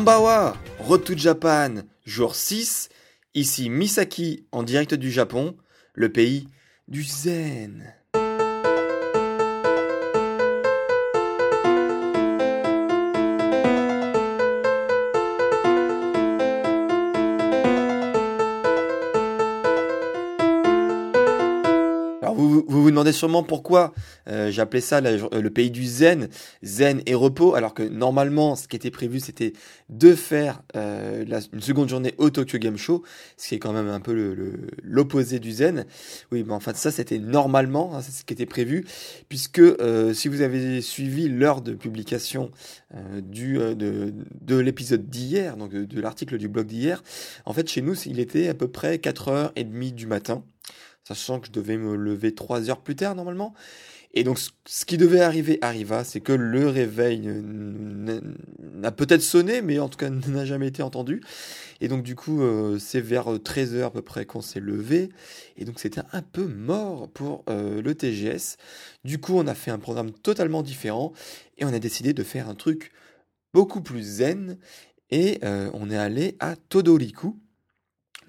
Kambawa, Road to Japan, jour 6. Ici Misaki en direct du Japon, le pays du zen. Sûrement pourquoi euh, j'appelais ça le pays du zen, zen et repos, alors que normalement, ce qui était prévu, c'était de faire euh, une seconde journée au Tokyo Game Show, ce qui est quand même un peu l'opposé du zen. Oui, mais enfin, ça, c'était normalement, hein, c'est ce qui était prévu, puisque euh, si vous avez suivi l'heure de publication de l'épisode d'hier, donc de, de l'article du blog d'hier, en fait, chez nous, il était à peu près 4h30 du matin sachant que je devais me lever trois heures plus tard normalement. Et donc, ce qui devait arriver arriva, c'est que le réveil n'a peut-être sonné, mais en tout cas n'a jamais été entendu. Et donc, du coup, euh, c'est vers 13h euh, à peu près qu'on s'est levé. Et donc, c'était un peu mort pour euh, le TGS. Du coup, on a fait un programme totalement différent et on a décidé de faire un truc beaucoup plus zen. Et on est allé à Todoriku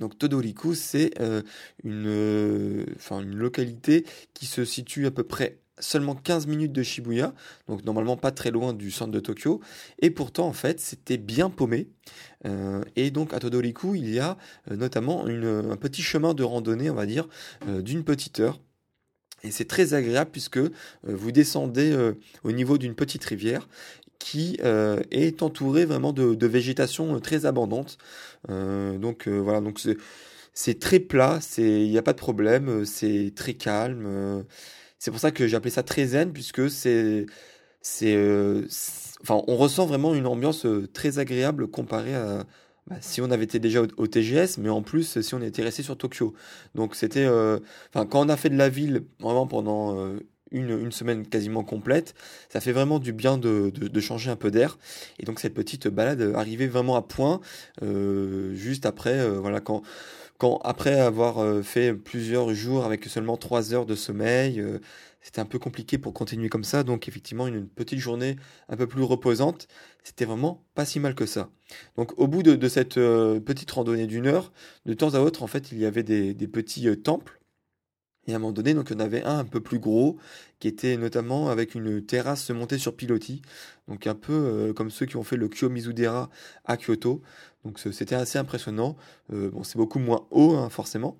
donc Todoriku, c'est euh, une, euh, une localité qui se situe à peu près seulement 15 minutes de Shibuya, donc normalement pas très loin du centre de Tokyo, et pourtant en fait c'était bien paumé. Euh, et donc à Todoriku, il y a notamment un petit chemin de randonnée, on va dire, d'une petite heure. Et c'est très agréable puisque vous descendez au niveau d'une petite rivière qui euh, est entouré vraiment de, végétation euh, très abondante. Euh, donc voilà, donc c'est très plat, il n'y a pas de problème, c'est très calme. c'est pour ça que j'ai appelé ça très zen puisque c'est c'est enfin on ressent vraiment une ambiance très agréable comparée à bah, si on avait été déjà au, TGS, mais en plus si on était resté sur Tokyo. Donc c'était, enfin quand on a fait de la ville vraiment pendant une, semaine quasiment complète. Ça fait vraiment du bien de, changer un peu d'air. Et donc cette petite balade arrivait vraiment à point, euh, juste après, euh, voilà, quand, quand après avoir euh, fait plusieurs jours avec seulement trois heures de sommeil, c'était un peu compliqué pour continuer comme ça. Donc effectivement, une, petite journée un peu plus reposante, c'était vraiment pas si mal que ça. Donc au bout de, cette petite randonnée d'une heure, de temps à autre, en fait, il y avait des, des petits temples et à un moment donné, donc, il y en avait un un peu plus gros, qui était notamment avec une terrasse montée sur pilotis, donc un peu euh, comme ceux qui ont fait le Kiyomizu-dera à Kyoto. Donc c'était assez impressionnant. Euh, bon, c'est beaucoup moins haut, hein, forcément.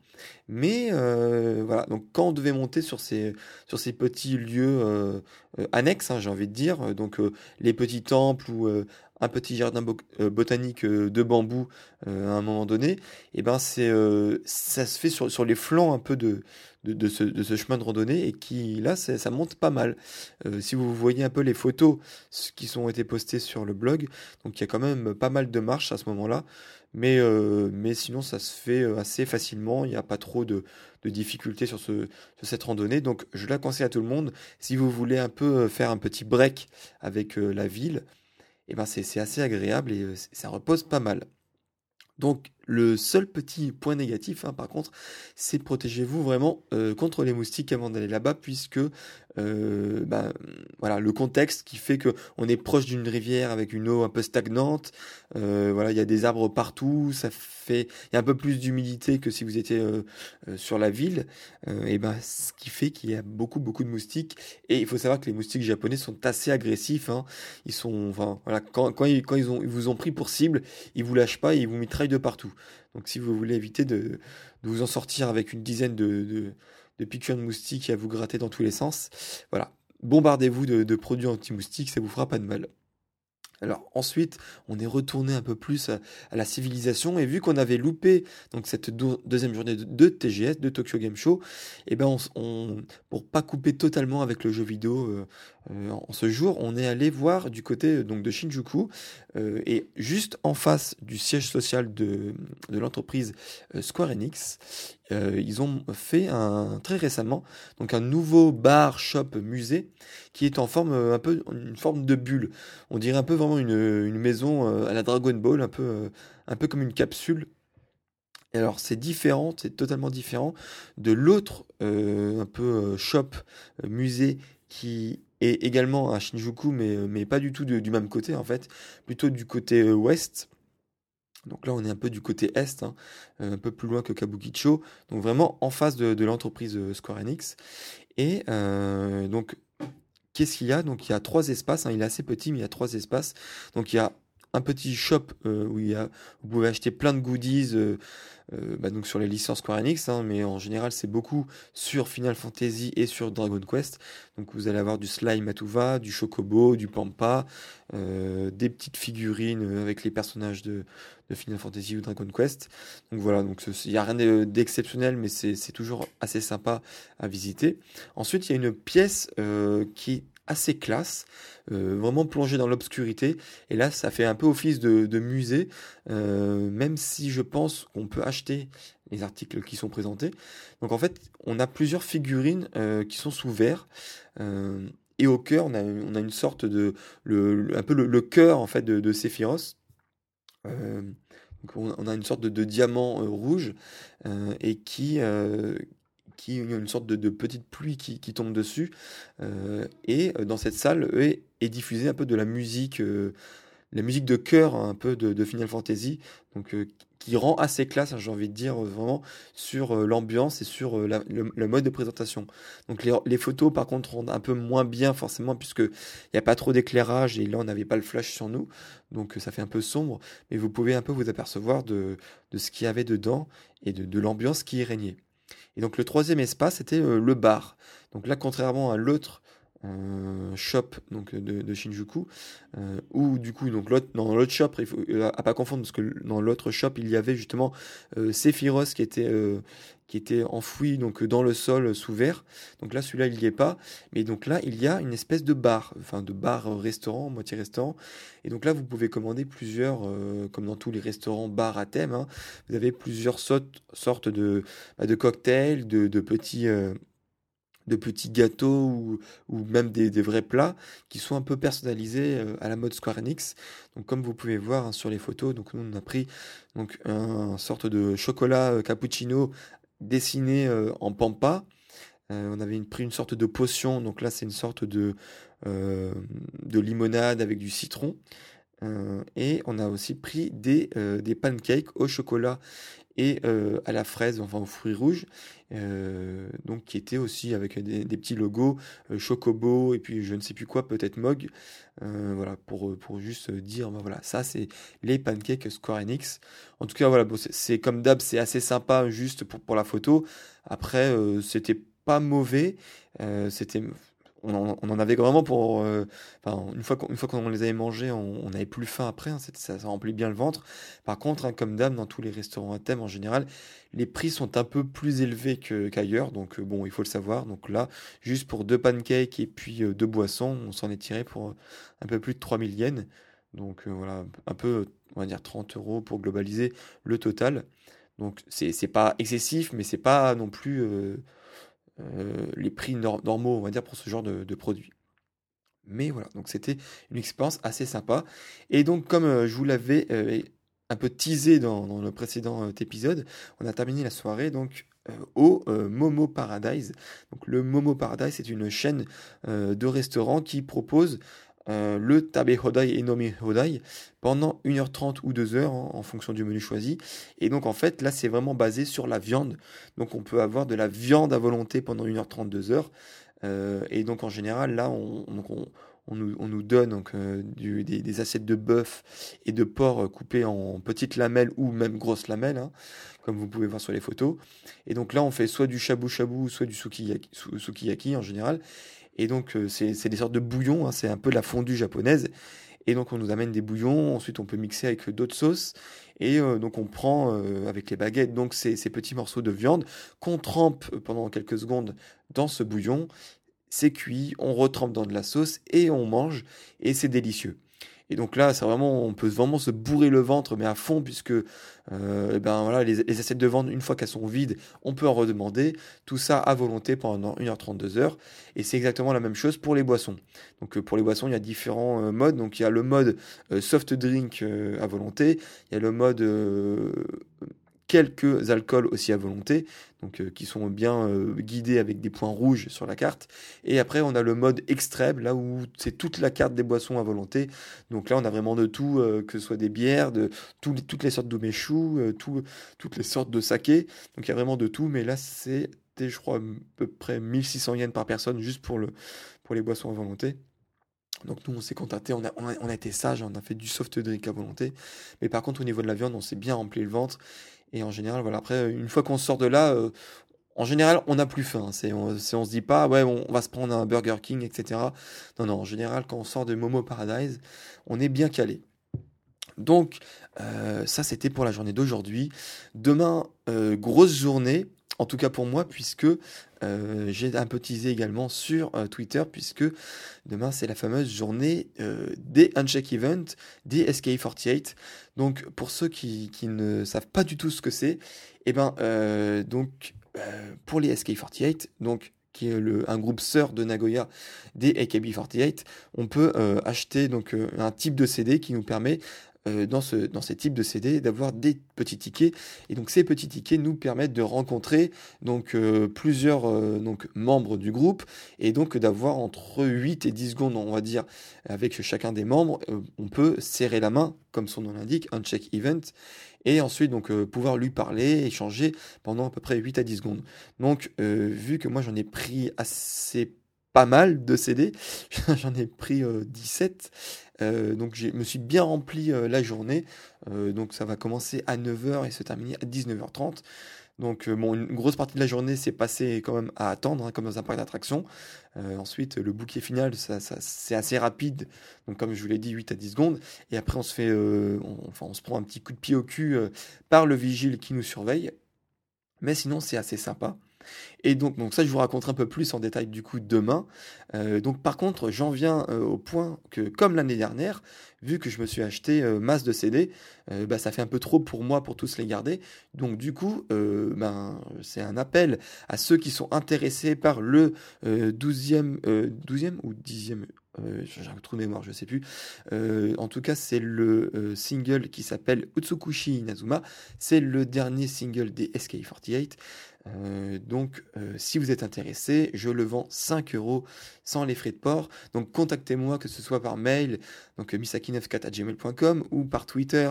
Mais euh, voilà, donc quand on devait monter sur ces, sur ces petits lieux annexes, hein, j'ai envie de dire, donc les petits temples ou un petit jardin botanique de bambou à un moment donné, et eh ben c'est ça se fait sur, sur les flancs un peu de, de, ce, chemin de randonnée et qui, là, ça monte pas mal. Euh, si vous voyez un peu les photos qui sont été postées sur le blog, donc il y a quand même pas mal de marches à ce moment-là, mais, euh, mais sinon ça se fait euh, assez facilement, il n'y a pas trop de, difficultés sur, ce, cette randonnée, donc je la conseille à tout le monde. Si vous voulez un peu faire un petit break avec la ville, et eh ben c'est assez agréable et ça repose pas mal. Donc le seul petit point négatif, hein, par contre, c'est protégez-vous vraiment euh, contre les moustiques avant d'aller là-bas, puisque euh, bah, voilà le contexte qui fait que on est proche d'une rivière avec une eau un peu stagnante. Euh, voilà, il y a des arbres partout, ça fait il y a un peu plus d'humidité que si vous étiez sur la ville, et ben ce qui fait qu'il y a beaucoup beaucoup de moustiques. Et il faut savoir que les moustiques japonais sont assez agressifs. Hein. Ils sont, enfin voilà, quand, ils vous ont pris pour cible, ils vous lâchent pas, et ils vous mitraillent de partout. Donc si vous voulez éviter de, vous en sortir avec une dizaine de, de, piqûres de moustiques à vous gratter dans tous les sens, voilà, bombardez-vous de, produits anti-moustiques, ça vous fera pas de mal. Alors ensuite, on est retourné un peu plus à, la civilisation et vu qu'on avait loupé donc cette deuxième journée de, TGS, de Tokyo Game Show, et eh ben on, pour pas couper totalement avec le jeu vidéo euh, en ce jour, on est allé voir du côté donc de Shinjuku et juste en face du siège social de, l'entreprise Square Enix, euh, ils ont fait un, très récemment donc un nouveau bar shop musée qui est en forme euh, un peu une forme de bulle. On dirait un peu vraiment une, maison euh, à la Dragon Ball, un peu un peu comme une capsule. Et alors c'est différent, c'est totalement différent de l'autre un peu shop musée qui est également à Shinjuku mais mais pas du tout du même côté en fait, plutôt du côté ouest. Donc là, on est un peu du côté est, hein, euh, un peu plus loin que Kabukicho, donc vraiment en face de, l'entreprise euh, Square Enix. Et euh, donc, qu'est-ce qu'il y a? Donc il y a trois espaces, hein, il est assez petit, mais il y a trois espaces. Donc il y a un petit shop où il y a, vous pouvez acheter plein de goodies, euh, bah, donc sur les licences Square Enix, hein, mais en général c'est beaucoup sur Final Fantasy et sur Dragon Quest. Donc vous allez avoir du Slime Matuva, du Chocobo, du Pampa, euh, des petites figurines avec les personnages de, de, Final Fantasy ou Dragon Quest. Donc voilà, donc il n'y a rien d'exceptionnel, mais c'est toujours assez sympa à visiter. Ensuite il y a une pièce euh, qui assez classe, euh, vraiment plongé dans l'obscurité. Et là, ça fait un peu office de, musée, euh, même si je pense qu'on peut acheter les articles qui sont présentés. Donc en fait, on a plusieurs figurines euh, qui sont sous verre. et au cœur, on a, une sorte de, le, un peu le, cœur en fait de, de on, a une sorte de diamant rouge et qui, qui une sorte de, petite pluie qui, tombe dessus. Euh, et euh, dans cette salle est, est, diffusée un peu de la musique, euh, la musique de chœur un peu de, Final Fantasy, donc qui rend assez classe, hein, j'ai envie de dire vraiment sur l'ambiance et sur le, mode de présentation. Donc les, photos par contre rendent un peu moins bien forcément puisque il n'y a pas trop d'éclairage et là on n'avait pas le flash sur nous, donc ça fait un peu sombre, mais vous pouvez un peu vous apercevoir de, de ce qu'il y avait dedans et de, de l'ambiance qui y régnait. Et donc le troisième espace c'était euh, le bar. Donc là, contrairement à l'autre euh, shop donc de, Shinjuku, euh, où du coup donc l'autre dans l'autre shop, il faut à pas confondre parce que dans l'autre shop il y avait justement Sephiroth qui était qui était enfoui donc dans le sol sous verre. Donc là, celui-là, il n'y est pas. Mais donc là, il y a une espèce de bar, enfin de bar-restaurant, moitié restaurant. Et donc là, vous pouvez commander plusieurs, euh, comme dans tous les restaurants bars à thème, hein. vous avez plusieurs sortes de, bah, de cocktails, de, de petits... Euh, de petits gâteaux ou, ou même des, vrais plats qui sont un peu personnalisés euh, à la mode Square Enix. Donc comme vous pouvez voir hein, sur les photos, donc nous on a pris donc un, sorte de chocolat cappuccino dessiné euh, en pampa. Euh, on avait pris une sorte de potion, donc là c'est une sorte de, euh, de limonade avec du citron. Et on a aussi pris des, des pancakes au chocolat et à la fraise, enfin aux fruits rouges, donc qui étaient aussi avec des, petits logos Chocobo et puis je ne sais plus quoi, peut-être Mog, voilà pour pour juste dire bah, voilà ça c'est les pancakes Square Enix. En tout cas voilà c'est comme d'hab c'est assez sympa juste pour pour la photo. Après c'était pas mauvais, c'était on en, avait vraiment pour. Euh, une fois qu'on les avait mangés, on, n'avait plus faim après. Hein, ça, remplit bien le ventre. Par contre, hein, comme d'hab, dans tous les restaurants à thème en général, les prix sont un peu plus élevés qu'ailleurs. donc, euh, bon, il faut le savoir. Donc là, juste pour deux pancakes et puis euh, deux boissons, on s'en est tiré pour un peu plus de 3000 yens. Donc voilà, un peu, on va dire 30 euros pour globaliser le total. Donc c'est pas excessif, mais c'est pas non plus euh, les prix normaux, on va dire, pour ce genre de, produits. Mais voilà, donc c'était une expérience assez sympa. Et donc, comme euh, je vous l'avais euh, un peu teasé dans, le précédent épisode, on a terminé la soirée donc au Momo Paradise. Donc le Momo Paradise, c'est une chaîne de restaurants qui propose euh, le Tabe Hodai et Nomi Hodai pendant 1h30 ou 2h hein, en fonction du menu choisi. Et donc en fait là c'est vraiment basé sur la viande. Donc on peut avoir de la viande à volonté pendant 1h30, 2h. Euh, et donc en général là on, on, nous, donne donc, euh, des, assiettes de bœuf et de porc coupés en petites lamelles ou même grosses lamelles, hein, comme vous pouvez voir sur les photos. Et donc là on fait soit du shabu shabu, soit du sukiyaki en général. Et donc, euh, c'est des sortes de bouillons, hein, c'est un peu la fondue japonaise. Et donc on nous amène des bouillons, ensuite on peut mixer avec d'autres sauces. Et donc on prend avec les baguettes donc ces, ces petits morceaux de viande qu'on trempe pendant quelques secondes dans ce bouillon. C'est cuit, on retrempe dans de la sauce et on mange et c'est délicieux. Et donc là, c'est vraiment, on peut vraiment se bourrer le ventre, mais à fond, puisque euh, eh ben voilà, les, assiettes de vente, une fois qu'elles sont vides, on peut en redemander. Tout ça à volonté pendant 1h30, 2h. Et c'est exactement la même chose pour les boissons. Donc euh, pour les boissons, il y a différents euh, modes. Donc il y a le mode soft drink à volonté, il y a le mode quelques alcools aussi à volonté, donc euh, qui sont bien euh, guidés avec des points rouges sur la carte. Et après, on a le mode extrême, là où c'est toute la carte des boissons à volonté. Donc là, on a vraiment de tout, euh, que ce soit des bières, de toutes les sortes d'umeshu, toutes les sortes de saké. Donc il y a vraiment de tout, mais là, c'est, je crois, à peu près 1600 yens par personne juste pour, le, pour les boissons à volonté. Donc nous, on s'est contenté, on a, on, a, été sage, on a fait du soft drink à volonté. Mais par contre, au niveau de la viande, on s'est bien rempli le ventre. Et en général, voilà, après, une fois qu'on sort de là, euh, en général, on n'a plus faim. C'est, on, on, se dit pas, ouais, on, va se prendre un Burger King, etc. Non, non, en général, quand on sort de Momo Paradise, on est bien calé. Donc, euh, ça, c'était pour la journée d'aujourd'hui. Demain, euh, grosse journée en tout cas pour moi, puisque euh, j'ai un peu teasé également sur euh, Twitter, puisque demain c'est la fameuse journée euh, des Uncheck Event, des SK48. Donc pour ceux qui, ne savent pas du tout ce que c'est, et eh ben donc pour les SK48, donc qui est un groupe sœur de Nagoya des AKB48, on peut acheter donc un type de CD qui nous permet euh, dans, ce, dans ces types de CD d'avoir des petits tickets. Et donc ces petits tickets nous permettent de rencontrer donc, euh, plusieurs euh, donc, membres du groupe et donc d'avoir entre 8 et 10 secondes, on va dire, avec chacun des membres, on peut serrer la main, comme son nom l'indique, un check event et ensuite donc pouvoir lui parler, échanger pendant à peu près 8 à 10 secondes. Donc vu que moi j'en ai pris assez pas mal de CD, j'en ai pris 17, euh, donc je me suis bien rempli euh, la journée. Euh, donc ça va commencer à 9h et se terminer à 19h30. Donc bon, une grosse partie de la journée s'est passée quand même à attendre, hein, comme dans un parc d'attractions. ensuite, le bouquet final, c'est assez rapide. Donc comme je vous l'ai dit, 8 à 10 secondes. Et après, on se prend un petit coup de pied au cul par le vigile qui nous surveille. Mais sinon, c'est assez sympa. Et donc, donc ça, je vous raconterai un peu plus en détail du coup demain. Euh, donc par contre, j'en viens euh, au point que, comme l'année dernière, vu que je me suis acheté euh, masse de CD, bah, ça fait un peu trop pour moi pour tous les garder. Donc du coup, ben, c'est un appel à ceux qui sont intéressés par le 12e, 12e ou 10e j'ai un trou de mémoire, je sais plus. en tout cas, c'est le single qui s'appelle Utsukushi Inazuma. C'est le dernier single des SK48. Euh, donc, euh, si vous êtes intéressé, je le vends 5 euros sans les frais de port. Donc, contactez-moi, que ce soit par mail, donc misaki94 ou par Twitter,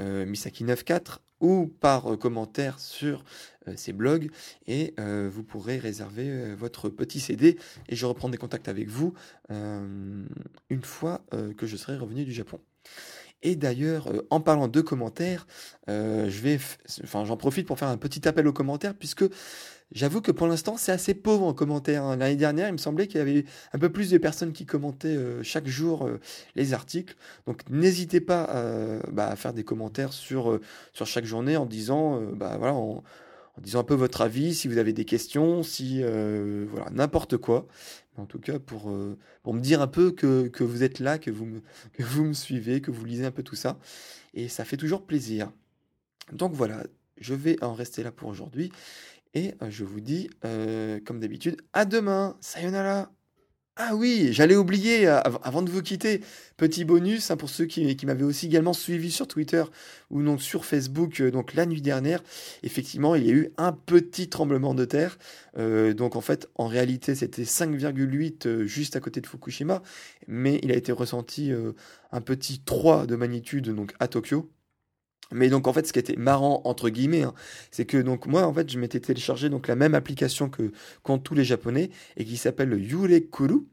euh, misaki94 ou par commentaire sur ces blogs et vous pourrez réserver votre petit CD et je reprends des contacts avec vous une fois que je serai revenu du Japon. Et d'ailleurs, euh, en parlant de commentaires, euh, je vais, enfin, j'en profite pour faire un petit appel aux commentaires, puisque j'avoue que pour l'instant, c'est assez pauvre en commentaires. Hein. L'année dernière, il me semblait qu'il y avait un peu plus de personnes qui commentaient euh, chaque jour les articles. Donc, n'hésitez pas bah, à faire des commentaires sur, sur chaque journée en disant, bah, voilà, en, disant un peu votre avis, si vous avez des questions, si voilà n'importe quoi en tout cas pour, euh, pour me dire un peu que, que, vous êtes là, que vous, que vous me suivez, que vous lisez un peu tout ça. Et ça fait toujours plaisir. Donc voilà, je vais en rester là pour aujourd'hui. Et euh, je vous dis, euh, comme d'habitude, à demain. Sayonara ah oui, j'allais oublier avant de vous quitter, petit bonus hein, pour ceux qui, m'avaient aussi également suivi sur Twitter ou donc sur Facebook. donc la nuit dernière, effectivement, il y a eu un petit tremblement de terre. donc en fait, en réalité, c'était 5,8 juste à côté de Fukushima, mais il a été ressenti un petit 3 de magnitude donc à Tokyo. Mais donc en fait, ce qui était marrant entre guillemets, hein, c'est que donc moi en fait, je m'étais téléchargé donc la même application que qu'ont tous les Japonais et qui s'appelle Yurekuru.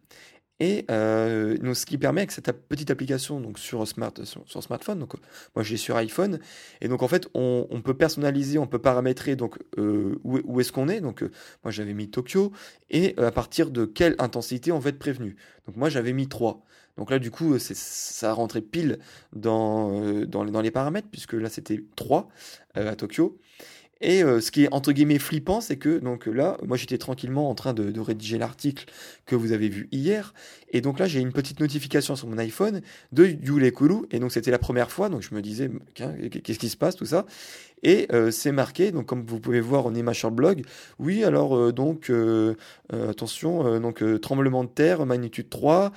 Et euh, donc, ce qui permet avec cette petite application donc sur, smart, sur, smartphone, donc moi j'ai sur iPhone, et donc en fait on, peut personnaliser, on peut paramétrer donc euh, où, est-ce qu'on est. Donc euh, moi j'avais mis Tokyo et à partir de quelle intensité on va être prévenu. Donc moi j'avais mis 3. Donc là du coup ça rentrait pile dans, dans, les paramètres puisque là c'était 3 à Tokyo. Et euh, ce qui est entre guillemets flippant, c'est que donc là, moi j'étais tranquillement en train de, rédiger l'article que vous avez vu hier, et donc là j'ai une petite notification sur mon iPhone de Yule Kulu, et donc c'était la première fois, donc je me disais qu'est-ce qui se passe tout ça, et euh, c'est marqué, donc comme vous pouvez voir en image sur le blog, oui alors euh, donc euh, attention, donc tremblement de terre magnitude 3,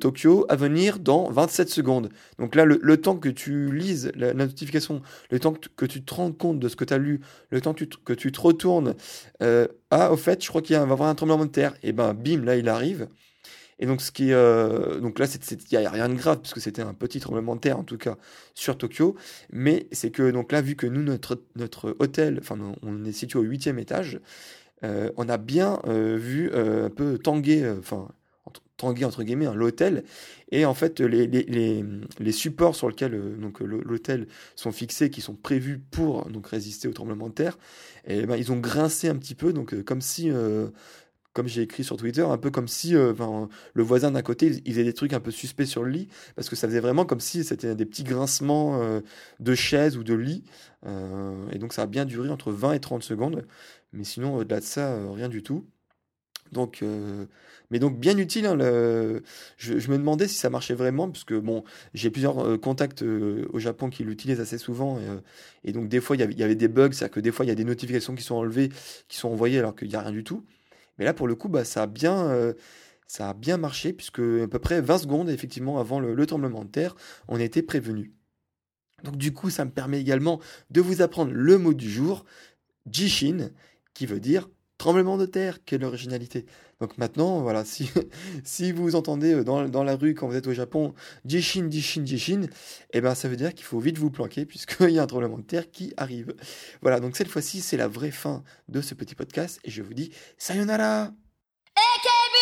Tokyo à venir dans 27 secondes. Donc là le, temps que tu lises la, notification, le temps que, tu te rends compte de ce que tu as lu, le temps que tu, que tu te retournes, ah au fait je crois qu'il va y avoir un tremblement de terre, et ben bim là il arrive. Et donc, ce qui, euh, donc là, il n'y a rien de grave, puisque c'était un petit tremblement de terre, en tout cas, sur Tokyo. Mais c'est que, donc là, vu que nous, notre, notre hôtel, enfin, on est situé au huitième étage, euh, on a bien euh, vu un peu tanguer, enfin, tanguer entre guillemets, hein, l'hôtel. Et en fait, les, les, les, supports sur lesquels l'hôtel sont fixés, qui sont prévus pour donc résister au tremblement de terre, et ben, ils ont grincé un petit peu, donc comme si comme j'ai écrit sur Twitter, un peu comme si euh, le voisin d'à côté, il, faisait des trucs un peu suspects sur le lit, parce que ça faisait vraiment comme si c'était des petits grincements euh, de chaises ou de lit. Euh, et donc ça a bien duré entre 20 et 30 secondes. Mais sinon, au-delà de ça, rien du tout. Donc, mais donc bien utile. Hein, je, me demandais si ça marchait vraiment, parce que bon, j'ai plusieurs contacts au Japon qui l'utilisent assez souvent, et, donc des fois il y, avait, il y avait des bugs, c'est-à-dire que des fois il y a des notifications qui sont enlevées, qui sont envoyées alors qu'il n'y a rien du tout. Mais là, pour le coup, bah, ça, a bien, euh, ça bien marché, puisque à peu près 20 secondes, effectivement, avant le, le tremblement de terre, on était prévenu. Donc du coup, ça me permet également de vous apprendre le mot du jour, Jishin, qui veut dire tremblement de terre. Quelle originalité. Donc maintenant, voilà, si, vous entendez dans, dans la rue quand vous êtes au Japon, Jishin, Jishin, Jishin, eh ben ça veut dire qu'il faut vite vous planquer puisqu'il y a un tremblement de terre qui arrive. Voilà, donc cette fois-ci, c'est la vraie fin de ce petit podcast et je vous dis sayonara AKB